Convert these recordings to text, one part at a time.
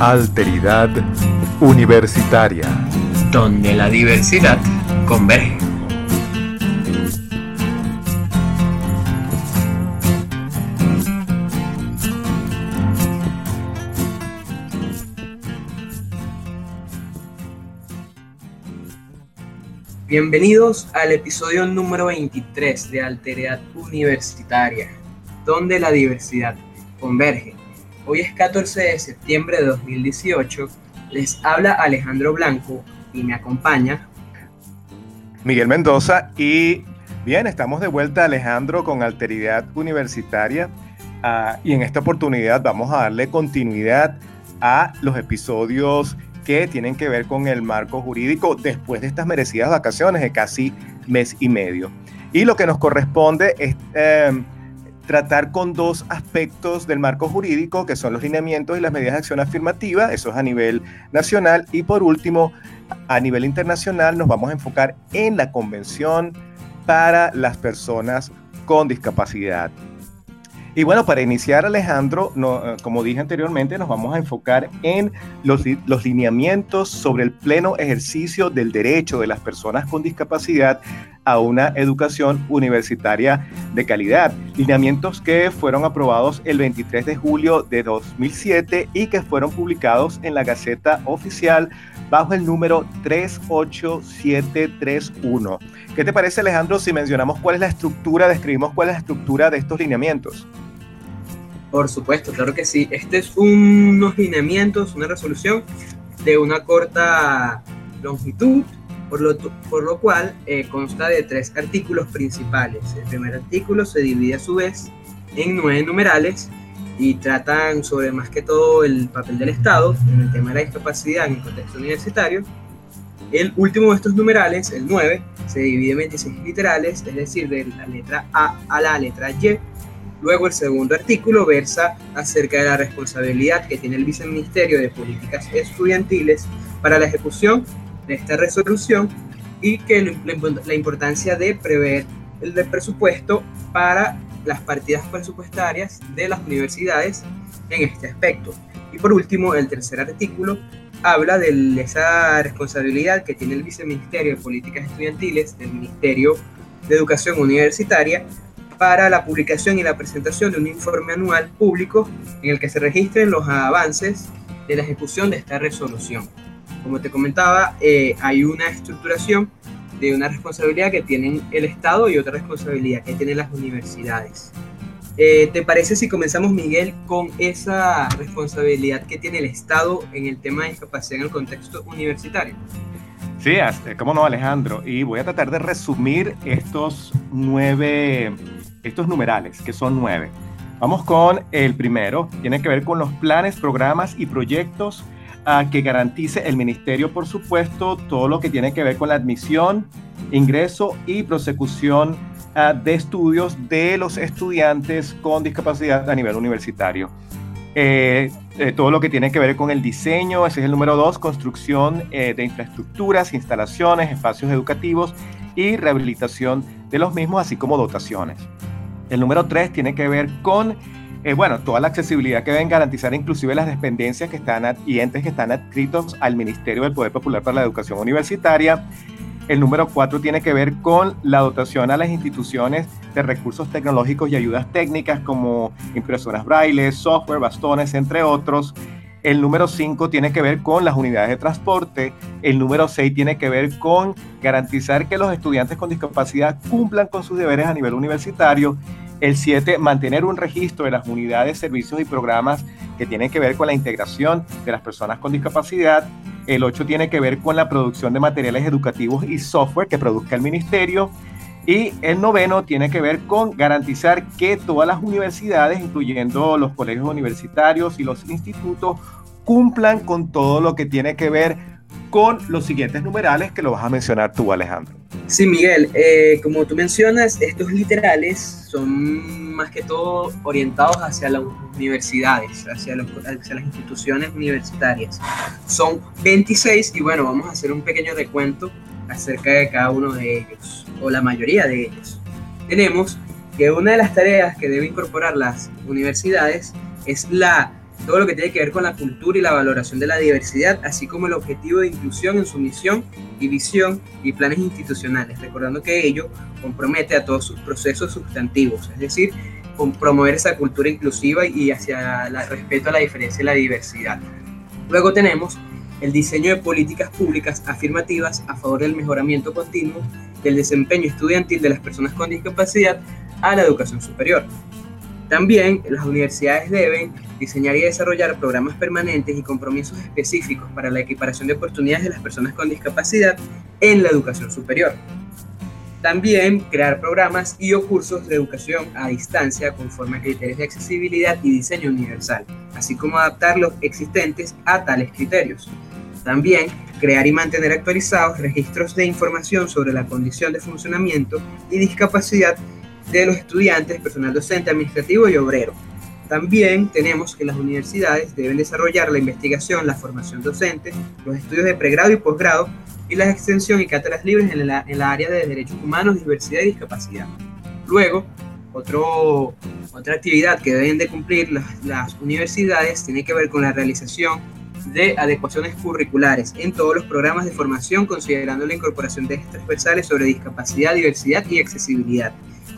Alteridad Universitaria. Donde la diversidad converge. Bienvenidos al episodio número 23 de Alteridad Universitaria, donde la diversidad converge. Hoy es 14 de septiembre de 2018. Les habla Alejandro Blanco y me acompaña Miguel Mendoza y bien, estamos de vuelta Alejandro con Alteridad Universitaria ah, y en esta oportunidad vamos a darle continuidad a los episodios que tienen que ver con el marco jurídico después de estas merecidas vacaciones de casi mes y medio. Y lo que nos corresponde es em, tratar con dos aspectos del marco jurídico, que son los lineamientos y las medidas de acción afirmativa, eso es a nivel nacional, y por último, a nivel internacional nos vamos a enfocar en la Convención para las Personas con Discapacidad. Y bueno, para iniciar, Alejandro, eh, como dije anteriormente, nos vamos a enfocar en los, los, lineamientos sobre el pleno ejercicio del derecho de las personas con discapacidad a una educación universitaria de calidad. Lineamientos que fueron aprobados el 23 de julio de 2007 y que fueron publicados en la Gaceta Oficial bajo el número 38731. ¿Qué te parece, Alejandro, si mencionamos cuál es la estructura, describimos cuál es la estructura de estos lineamientos? Por supuesto, claro que sí. Este es unos lineamientos, una resolución de una corta longitud, por lo, por lo cual eh, consta de tres artículos principales. El primer artículo se divide a su vez en nueve numerales y tratan sobre más que todo el papel del Estado en el tema de la discapacidad en el contexto universitario. El último de estos numerales, el 9, se divide en 26 literales, es decir, de la letra A a la letra Y, Luego el segundo artículo versa acerca de la responsabilidad que tiene el Viceministerio de Políticas Estudiantiles para la ejecución de esta resolución y que la importancia de prever el presupuesto para las partidas presupuestarias de las universidades en este aspecto. Y por último, el tercer artículo habla de esa responsabilidad que tiene el Viceministerio de Políticas Estudiantiles del Ministerio de Educación Universitaria para la publicación y la presentación de un informe anual público en el que se registren los avances de la ejecución de esta resolución. Como te comentaba, eh, hay una estructuración de una responsabilidad que tienen el Estado y otra responsabilidad que tienen las universidades. Eh, ¿Te parece si comenzamos, Miguel, con esa responsabilidad que tiene el Estado en el tema de discapacidad en el contexto universitario? Sí, cómo no, Alejandro. Y voy a tratar de resumir estos nueve estos numerales, que son nueve. Vamos con el primero, tiene que ver con los planes, programas y proyectos a que garantice el ministerio, por supuesto, todo lo que tiene que ver con la admisión, ingreso y prosecución ah, de estudios de los estudiantes con discapacidad a nivel universitario. Eh, eh, todo lo que tiene que ver con el diseño, ese es el número dos, construcción eh, de infraestructuras, instalaciones, espacios educativos y rehabilitación de los mismos, así como dotaciones. El número tres tiene que ver con, eh, bueno, toda la accesibilidad que deben garantizar inclusive las dependencias que están y entes que están adscritos al Ministerio del Poder Popular para la Educación Universitaria. El número cuatro tiene que ver con la dotación a las instituciones de recursos tecnológicos y ayudas técnicas como impresoras braille, software, bastones, entre otros. El número 5 tiene que ver con las unidades de transporte. El número 6 tiene que ver con garantizar que los estudiantes con discapacidad cumplan con sus deberes a nivel universitario. El 7, mantener un registro de las unidades, servicios y programas que tienen que ver con la integración de las personas con discapacidad. El 8 tiene que ver con la producción de materiales educativos y software que produzca el ministerio. Y el noveno tiene que ver con garantizar que todas las universidades, incluyendo los colegios universitarios y los institutos, cumplan con todo lo que tiene que ver con los siguientes numerales que lo vas a mencionar tú, Alejandro. Sí, Miguel, eh, como tú mencionas, estos literales son más que todo orientados hacia las universidades, hacia, hacia las instituciones universitarias. Son 26 y bueno, vamos a hacer un pequeño recuento acerca de cada uno de ellos, o la mayoría de ellos. Tenemos que una de las tareas que deben incorporar las universidades es la todo lo que tiene que ver con la cultura y la valoración de la diversidad, así como el objetivo de inclusión en su misión y visión y planes institucionales, recordando que ello compromete a todos sus procesos sustantivos, es decir, con promover esa cultura inclusiva y hacia el respeto a la diferencia y la diversidad. Luego tenemos el diseño de políticas públicas afirmativas a favor del mejoramiento continuo del desempeño estudiantil de las personas con discapacidad a la educación superior. También las universidades deben diseñar y desarrollar programas permanentes y compromisos específicos para la equiparación de oportunidades de las personas con discapacidad en la educación superior. También crear programas y o cursos de educación a distancia conforme a criterios de accesibilidad y diseño universal, así como adaptar los existentes a tales criterios. También crear y mantener actualizados registros de información sobre la condición de funcionamiento y discapacidad de los estudiantes, personal docente, administrativo y obrero. También tenemos que las universidades deben desarrollar la investigación, la formación docente, los estudios de pregrado y posgrado y la extensión y cátedras libres en la, en la área de derechos humanos, diversidad y discapacidad. Luego, otro, otra actividad que deben de cumplir las, universidades tiene que ver con la realización de adecuaciones curriculares en todos los programas de formación, considerando la incorporación de transversales sobre discapacidad, diversidad y accesibilidad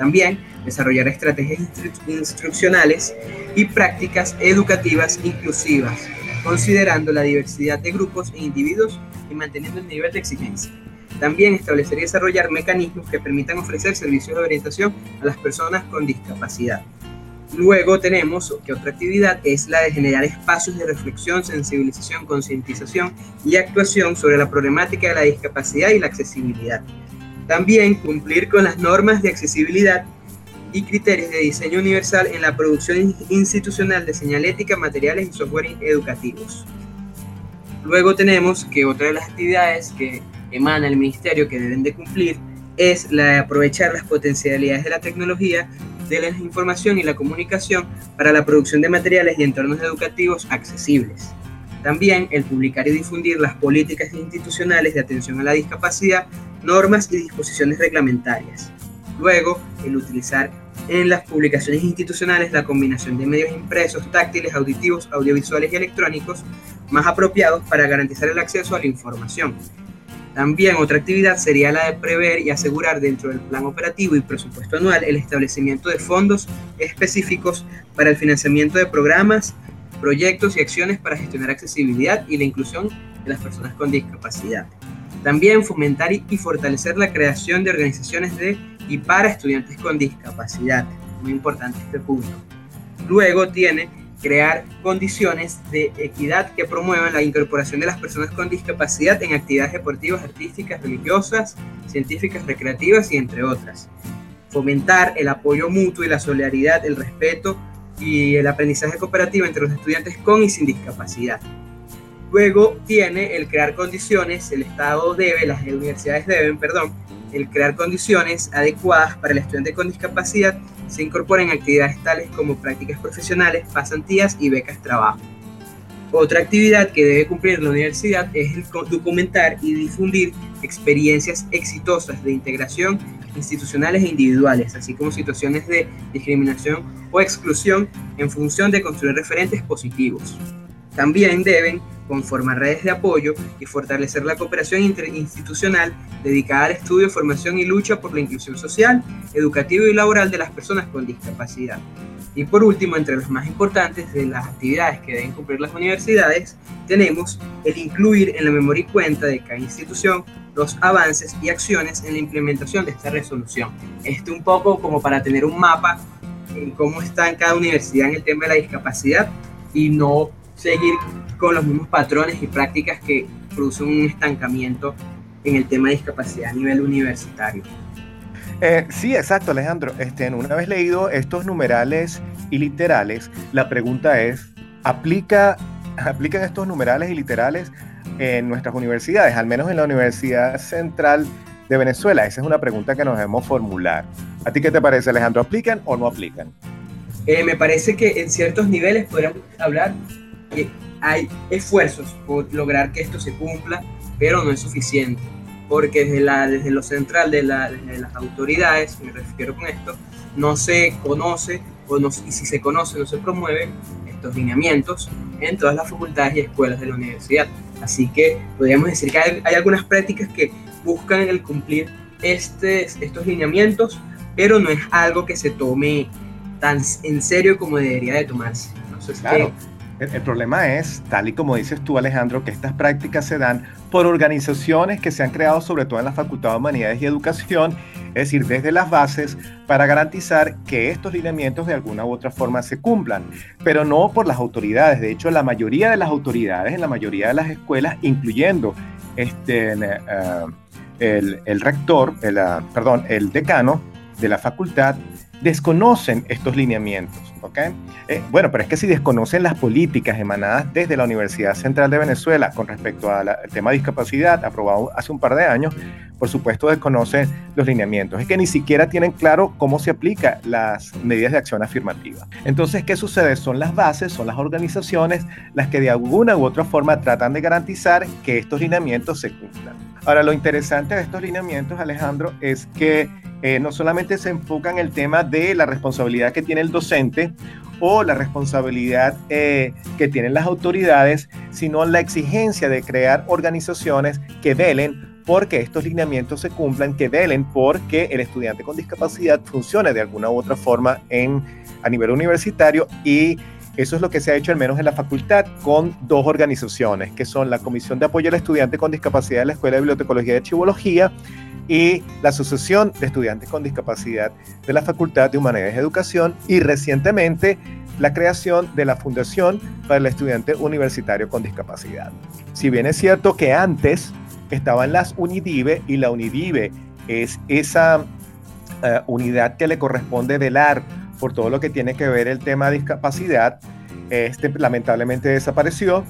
también desarrollar estrategias instruccionales y prácticas educativas inclusivas, considerando la diversidad de grupos e individuos y manteniendo el nivel de exigencia. También establecer y desarrollar mecanismos que permitan ofrecer servicios de orientación a las personas con discapacidad. Luego tenemos que otra actividad es la de generar espacios de reflexión, sensibilización, concientización y actuación sobre la problemática de la discapacidad y la accesibilidad. También cumplir con las normas de accesibilidad y criterios de diseño universal en la producción institucional de señalética, materiales y software educativos. Luego tenemos que otra de las actividades que emana el ministerio que deben de cumplir es la de aprovechar las potencialidades de la tecnología, de la información y la comunicación para la producción de materiales y entornos educativos accesibles. También el publicar y difundir las políticas institucionales de atención a la discapacidad normas y disposiciones reglamentarias. Luego, el utilizar en las publicaciones institucionales la combinación de medios impresos, táctiles, auditivos, audiovisuales y electrónicos más apropiados para garantizar el acceso a la información. También otra actividad sería la de prever y asegurar dentro del plan operativo y presupuesto anual el establecimiento de fondos específicos para el financiamiento de programas, proyectos y acciones para gestionar accesibilidad y la inclusión de las personas con discapacidad. También fomentar y fortalecer la creación de organizaciones de y para estudiantes con discapacidad. Muy importante este punto. Luego tiene crear condiciones de equidad que promuevan la incorporación de las personas con discapacidad en actividades deportivas, artísticas, religiosas, científicas, recreativas y entre otras. Fomentar el apoyo mutuo y la solidaridad, el respeto y el aprendizaje cooperativo entre los estudiantes con y sin discapacidad. Luego tiene el crear condiciones, el Estado debe, las universidades deben, perdón, el crear condiciones adecuadas para el estudiante con discapacidad se incorporen actividades tales como prácticas profesionales, pasantías y becas trabajo. Otra actividad que debe cumplir la universidad es el documentar y difundir experiencias exitosas de integración institucionales e individuales, así como situaciones de discriminación o exclusión en función de construir referentes positivos. También deben conformar redes de apoyo y fortalecer la cooperación interinstitucional dedicada al estudio, formación y lucha por la inclusión social, educativa y laboral de las personas con discapacidad. Y por último, entre las más importantes de las actividades que deben cumplir las universidades, tenemos el incluir en la memoria y cuenta de cada institución los avances y acciones en la implementación de esta resolución. Esto un poco como para tener un mapa en cómo está en cada universidad en el tema de la discapacidad y no seguir con los mismos patrones y prácticas que producen un estancamiento en el tema de discapacidad a nivel universitario. Eh, sí, exacto, Alejandro. Este, una vez leído estos numerales y literales, la pregunta es, ¿aplica, ¿aplican estos numerales y literales en nuestras universidades, al menos en la Universidad Central de Venezuela? Esa es una pregunta que nos debemos formular. ¿A ti qué te parece, Alejandro? ¿Aplican o no aplican? Eh, me parece que en ciertos niveles podríamos hablar que hay esfuerzos por lograr que esto se cumpla, pero no es suficiente, porque desde, la, desde lo central de, la, las autoridades, me refiero con esto, no se conoce, o no, y si se conoce, no se promueve estos lineamientos en todas las facultades y escuelas de la universidad. Así que podríamos decir que hay, algunas prácticas que buscan el cumplir este, estos lineamientos, pero no es algo que se tome tan en serio como debería de tomarse. claro. El, problema es, tal y como dices tú, Alejandro, que estas prácticas se dan por organizaciones que se han creado sobre todo en la Facultad de Humanidades y Educación, es decir, desde las bases, para garantizar que estos lineamientos de alguna u otra forma se cumplan, pero no por las autoridades. De hecho, la mayoría de las autoridades en la mayoría de las escuelas, incluyendo este, eh, el, rector, el, ah, perdón, el decano de la facultad, desconocen estos lineamientos. Eh, bueno, pero es que si desconocen las políticas emanadas desde la Universidad Central de Venezuela con respecto al tema de discapacidad aprobado hace un par de años, por supuesto desconocen los lineamientos. Es que ni siquiera tienen claro cómo se aplican las medidas de acción afirmativa. Entonces, ¿qué sucede? Son las bases, son las organizaciones las que de alguna u otra forma tratan de garantizar que estos lineamientos se cumplan. Ahora, lo interesante de estos lineamientos, Alejandro, es que eh, no solamente se enfoca en el tema de la responsabilidad que tiene el docente o la responsabilidad eh, que tienen las autoridades, sino la exigencia de crear organizaciones que velen porque estos lineamientos se cumplan, que velen porque el estudiante con discapacidad funcione de alguna u otra forma en, a nivel universitario y eso es lo que se ha hecho al menos en la facultad con dos organizaciones, que son la Comisión de Apoyo al Estudiante con Discapacidad de la Escuela de Bibliotecología y Archivología y la Asociación de Estudiantes con Discapacidad de la Facultad de Humanidades y Educación y recientemente la creación de la Fundación para el Estudiante Universitario con Discapacidad. Si bien es cierto que antes estaban las UNIDIVE y la UNIDIVE es esa eh, unidad que le corresponde velar por todo lo que tiene que ver el tema de discapacidad, este lamentablemente desapareció.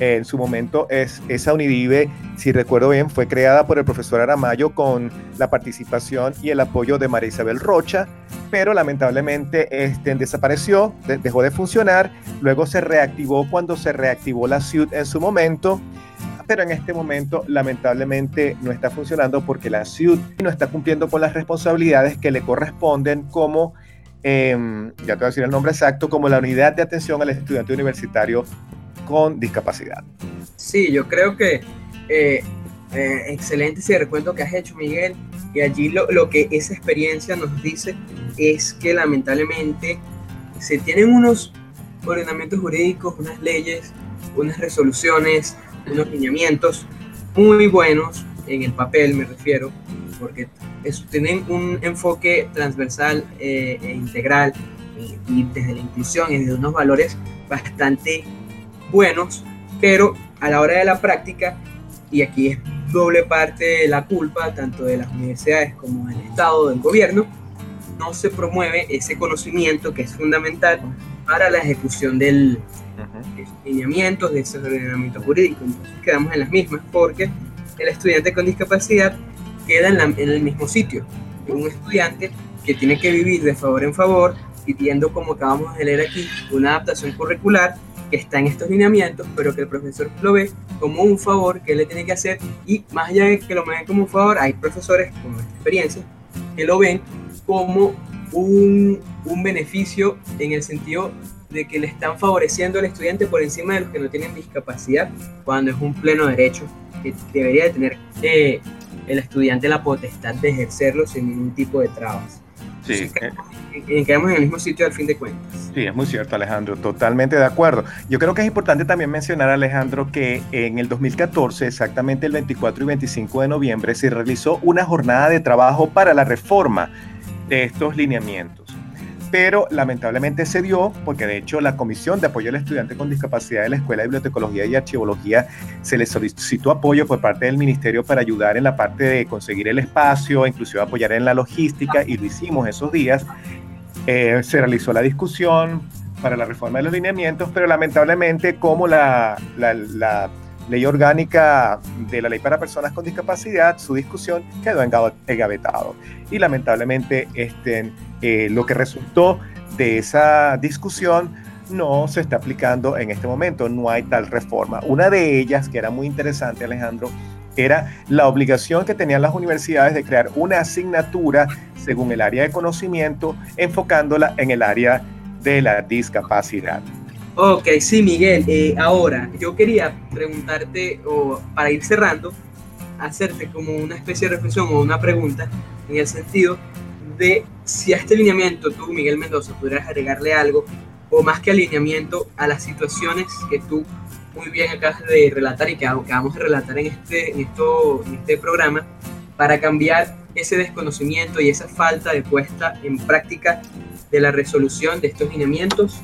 En su momento es, esa UNIDIVE, si recuerdo bien, fue creada por el profesor Aramayo con la participación y el apoyo de María Isabel Rocha, pero lamentablemente este, desapareció, dejó de funcionar, luego se reactivó cuando se reactivó la CIUD en su momento, pero en este momento lamentablemente no está funcionando porque la CIUD no está cumpliendo con las responsabilidades que le corresponden como, em, ya te voy a decir el nombre exacto, como la unidad de atención al estudiante universitario con discapacidad. Sí, yo creo que eh, eh, excelente ese recuento que has hecho, Miguel. Y allí lo, lo, que esa experiencia nos dice es que lamentablemente se tienen unos ordenamientos jurídicos, unas leyes, unas resoluciones, unos lineamientos muy buenos en el papel, me refiero, porque tienen un enfoque transversal eh, e integral y desde la inclusión y desde unos valores bastante buenos, pero a la hora de la práctica, y aquí es doble parte de la culpa, tanto de las universidades como del Estado, del gobierno, no se promueve ese conocimiento que es fundamental para la ejecución del, de esos lineamientos, de esos ordenamientos jurídicos. Entonces quedamos en las mismas porque el estudiante con discapacidad queda en, el mismo sitio. Un estudiante que tiene que vivir de favor en favor, pidiendo, como acabamos de leer aquí, una adaptación curricular que está en estos lineamientos, pero que el profesor lo ve como un favor que él le tiene que hacer y más allá de que lo vean como un favor, hay profesores con experiencia que lo ven como un beneficio en el sentido de que le están favoreciendo al estudiante por encima de los que no tienen discapacidad, cuando es un pleno derecho que debería de tener eh, el estudiante la potestad de ejercerlo sin ningún tipo de trabas. Sí, y quedamos en el mismo sitio al fin de cuentas. Sí, es muy cierto, Alejandro, totalmente de acuerdo. Yo creo que es importante también mencionar, Alejandro, que en el 2014, exactamente el 24 y 25 de noviembre, se realizó una jornada de trabajo para la reforma de estos lineamientos pero lamentablemente se dio porque de hecho la Comisión de Apoyo al Estudiante con Discapacidad de la Escuela de Bibliotecología y Archivología se le solicitó apoyo por parte del Ministerio para ayudar en la parte de conseguir el espacio, inclusive apoyar en la logística y lo hicimos esos días. Eh, se realizó la discusión para la reforma de los lineamientos, pero lamentablemente como la, la, ley orgánica de la ley para personas con discapacidad, su discusión quedó engavetado. Y lamentablemente este, eh, lo que resultó de esa discusión no se está aplicando en este momento, no hay tal reforma. Una de ellas, que era muy interesante, Alejandro, era la obligación que tenían las universidades de crear una asignatura según el área de conocimiento, enfocándola en el área de la discapacidad. Ok, sí, Miguel. Eh, ahora, yo quería preguntarte, o para ir cerrando, hacerte como una especie de reflexión o una pregunta en el sentido de si a este alineamiento tú, Miguel Mendoza, pudieras agregarle algo, o más que alineamiento, a las situaciones que tú muy bien acabas de relatar y que acabamos de relatar en este, en esto, en este programa, para cambiar ese desconocimiento y esa falta de puesta en práctica de la resolución de estos lineamientos,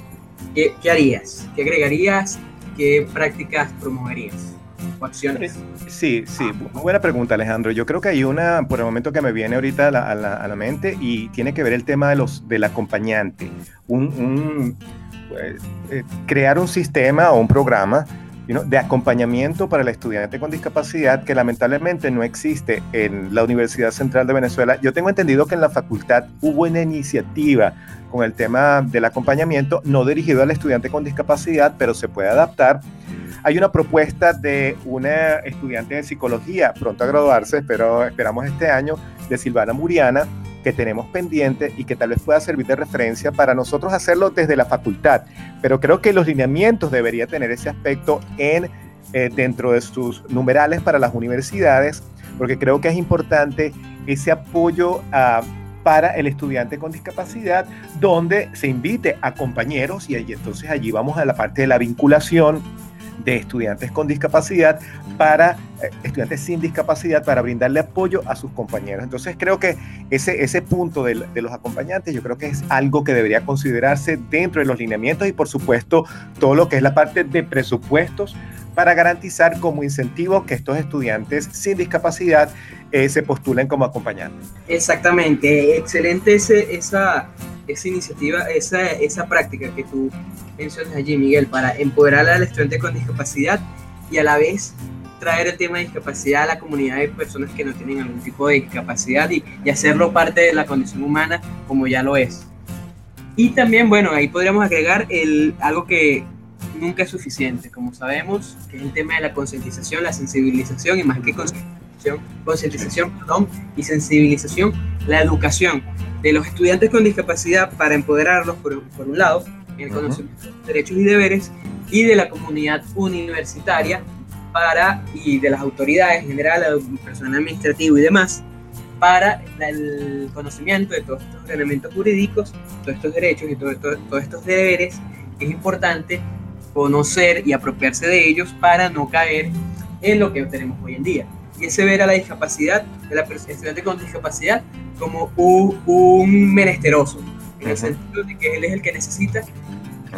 ¿qué, qué harías? ¿Qué agregarías? ¿Qué prácticas promoverías? ¿O acciones? Sí, sí, muy buena pregunta Alejandro. Yo creo que hay una, por el momento que me viene ahorita a la, a la, a la mente y tiene que ver el tema de los, del acompañante. Un, un pues, eh, crear un sistema o un programa de acompañamiento para el estudiante con discapacidad que lamentablemente no existe en la Universidad Central de Venezuela. Yo tengo entendido que en la facultad hubo una iniciativa con el tema del acompañamiento, no dirigido al estudiante con discapacidad, pero se puede adaptar. Hay una propuesta de una estudiante de psicología, pronto a graduarse, pero esperamos este año, de Silvana Muriana, que tenemos pendiente y que tal vez pueda servir de referencia para nosotros hacerlo desde la facultad. Pero creo que los lineamientos debería tener ese aspecto en, eh, dentro de sus numerales para las universidades, porque creo que es importante ese apoyo a para el estudiante con discapacidad, donde se invite a compañeros y allí, entonces allí vamos a la parte de la vinculación de estudiantes con discapacidad para estudiantes sin discapacidad para brindarle apoyo a sus compañeros. Entonces creo que ese, ese punto de, los acompañantes yo creo que es algo que debería considerarse dentro de los lineamientos y por supuesto todo lo que es la parte de presupuestos para garantizar como incentivo que estos estudiantes sin discapacidad eh, se postulen como acompañantes. Exactamente, excelente esa, esa iniciativa, esa, esa práctica que tú mencionas allí, Miguel, para empoderar al estudiante con discapacidad y a la vez traer el tema de discapacidad a la comunidad de personas que no tienen algún tipo de discapacidad y, y hacerlo parte de la condición humana como ya lo es. Y también, bueno, ahí podríamos agregar el, algo que nunca es suficiente, como sabemos, que es el tema de la concientización, la sensibilización y más que concientización, concientización perdón, y sensibilización, la educación de los estudiantes con discapacidad para empoderarlos, por, por un lado, en el conocimiento de sus derechos y deberes, y de la comunidad universitaria para, y de las autoridades en general, personal administrativo y demás, para el conocimiento de todos estos ordenamientos jurídicos, todos estos derechos y todo, todo, todos estos deberes. Es importante conocer y apropiarse de ellos para no caer en lo que tenemos hoy en día. Y ese ver a la discapacidad, de la estudiante con discapacidad, como un, un menesteroso, en el sentido de que él es el que necesita,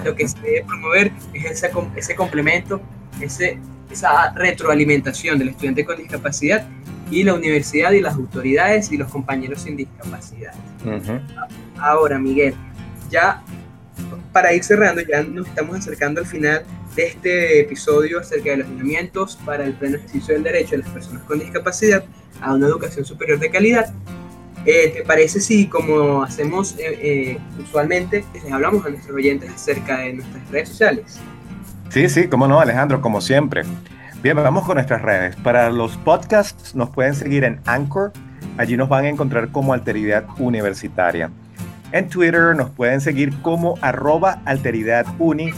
lo que se debe promover es ese, ese complemento, ese, esa retroalimentación del estudiante con discapacidad y la universidad y las autoridades y los compañeros sin discapacidad. Uh -huh. Ahora, Miguel, ya para ir cerrando, ya nos estamos acercando al final de este episodio acerca de los lineamientos para el pleno ejercicio del derecho de las personas con discapacidad a una educación superior de calidad. Eh, ¿Te parece si, como hacemos eh, eh, usualmente, les hablamos a nuestros oyentes acerca de nuestras redes sociales? Sí, sí, cómo no, Alejandro, como siempre. Bien, vamos con nuestras redes. Para los podcasts nos pueden seguir en Anchor. Allí nos van a encontrar como Alteridad Universitaria. En Twitter nos pueden seguir como arroba Alteridad Uni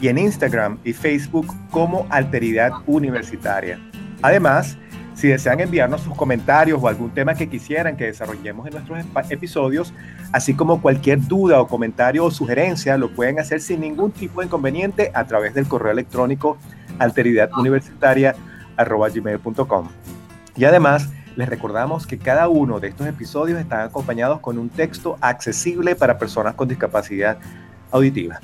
y en Instagram y Facebook como Alteridad Universitaria. Además, si desean enviarnos sus comentarios o algún tema que quisieran que desarrollemos en nuestros episodios, así como cualquier duda o comentario o sugerencia, lo pueden hacer sin ningún tipo de inconveniente a través del correo electrónico alteridaduniversitaria.gmail.com. Y además, les recordamos que cada uno de estos episodios están acompañados con un texto accesible para personas con discapacidad auditiva.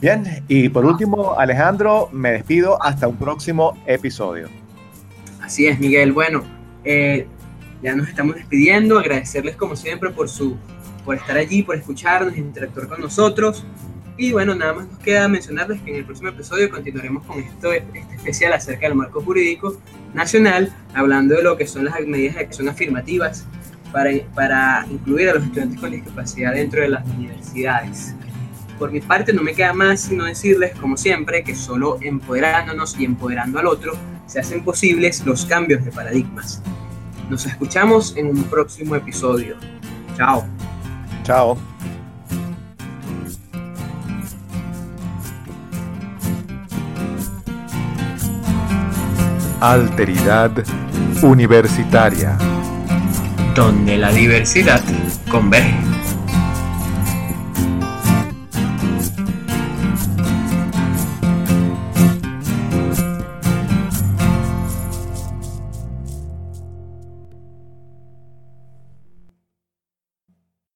Bien, y por último, Alejandro, me despido hasta un próximo episodio. Así es, Miguel. Bueno, eh, ya nos estamos despidiendo. Agradecerles como siempre por su por estar allí, por escucharnos, interactuar con nosotros. Y bueno, nada más nos queda mencionarles que en el próximo episodio continuaremos con esto, este especial acerca del marco jurídico nacional, hablando de lo que son las medidas de acción afirmativas para, para incluir a los estudiantes con discapacidad dentro de las universidades. Por mi parte, no me queda más sino decirles, como siempre, que solo empoderándonos y empoderando al otro se hacen posibles los cambios de paradigmas. Nos escuchamos en un próximo episodio. Chao. Chao. Alteridad Universitaria. Donde la diversidad converge.